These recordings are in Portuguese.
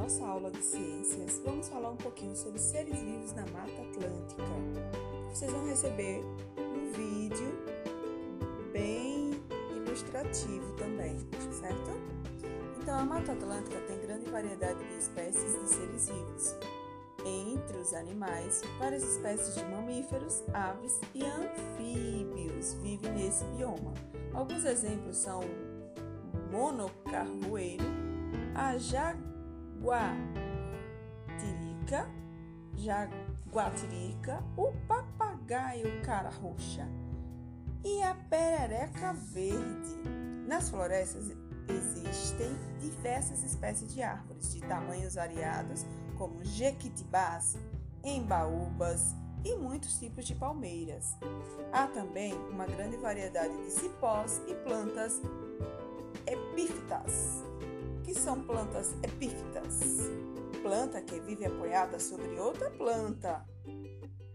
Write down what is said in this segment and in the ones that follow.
nossa aula de ciências, vamos falar um pouquinho sobre seres vivos na Mata Atlântica. Vocês vão receber um vídeo bem ilustrativo também, certo? Então, a Mata Atlântica tem grande variedade de espécies de seres vivos. Entre os animais, várias espécies de mamíferos, aves e anfíbios vivem nesse bioma. Alguns exemplos são o monocarvoeiro, a jaguatirica, jaguatirica, o papagaio cara roxa e a perereca verde. Nas florestas existem diversas espécies de árvores de tamanhos variados, como jequitibás, embaúbas e muitos tipos de palmeiras. Há também uma grande variedade de cipós e plantas epífitas, que são plantas epífitas, planta que vive apoiada sobre outra planta,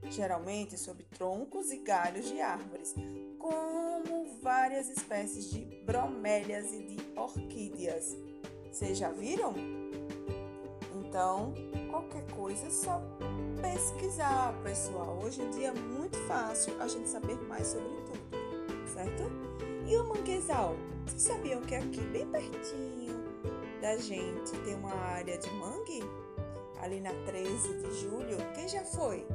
geralmente sobre troncos e galhos de árvores, como várias espécies de bromélias e de orquídeas. Vocês já viram? Então, qualquer coisa é só pesquisar, pessoal. Hoje em dia é muito fácil a gente saber mais sobre tudo, certo? E o manguezal? Vocês sabiam que aqui, bem pertinho da gente, tem uma área de mangue? Ali na 13 de julho. Quem já foi?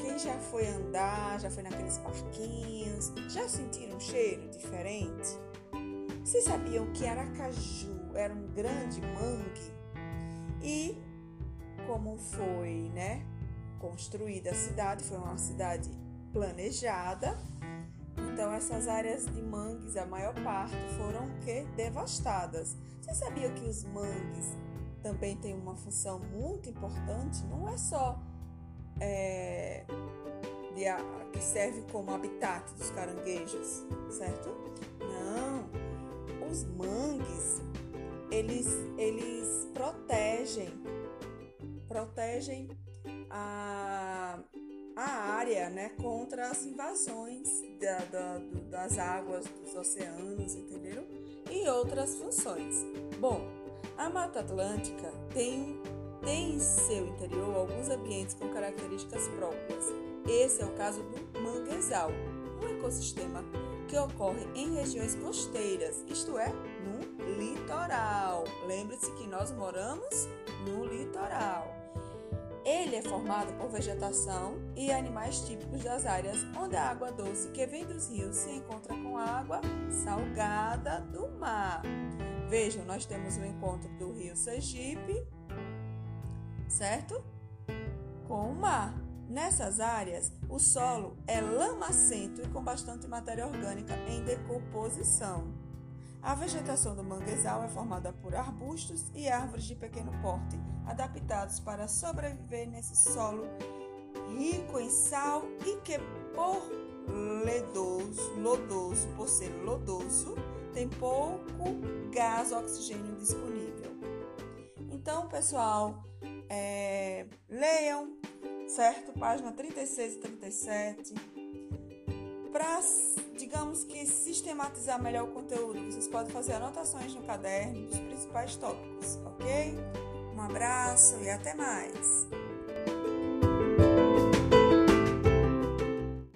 Quem já foi andar, já foi naqueles parquinhos, já sentiram um cheiro diferente? Vocês sabiam que Aracaju era um grande mangue? E como foi, né, construída a cidade, foi uma cidade planejada. Então essas áreas de mangues, a maior parte foram que devastadas. Você sabia que os mangues também têm uma função muito importante? Não é só é, de, que serve como habitat dos caranguejos, certo? Não, os mangues eles, eles protegem, protegem a, a área né, contra as invasões da, da, das águas dos oceanos, entendeu? E outras funções. Bom, a Mata Atlântica tem tem em seu interior alguns ambientes com características próprias. Esse é o caso do manguezal, um ecossistema que ocorre em regiões costeiras, isto é, no litoral. Lembre-se que nós moramos no litoral. Ele é formado por vegetação e animais típicos das áreas onde a água doce que vem dos rios se encontra com a água salgada do mar. Vejam, nós temos o encontro do rio Sergipe certo? Com o mar. Nessas áreas, o solo é lamacento e com bastante matéria orgânica em decomposição. A vegetação do manguezal é formada por arbustos e árvores de pequeno porte, adaptados para sobreviver nesse solo rico em sal e que por ledoso, lodoso, por ser lodoso, tem pouco gás oxigênio disponível. Então, pessoal, é, leiam, certo? Página 36 e 37. Para, digamos que, sistematizar melhor o conteúdo, vocês podem fazer anotações no caderno dos principais tópicos, ok? Um abraço e até mais!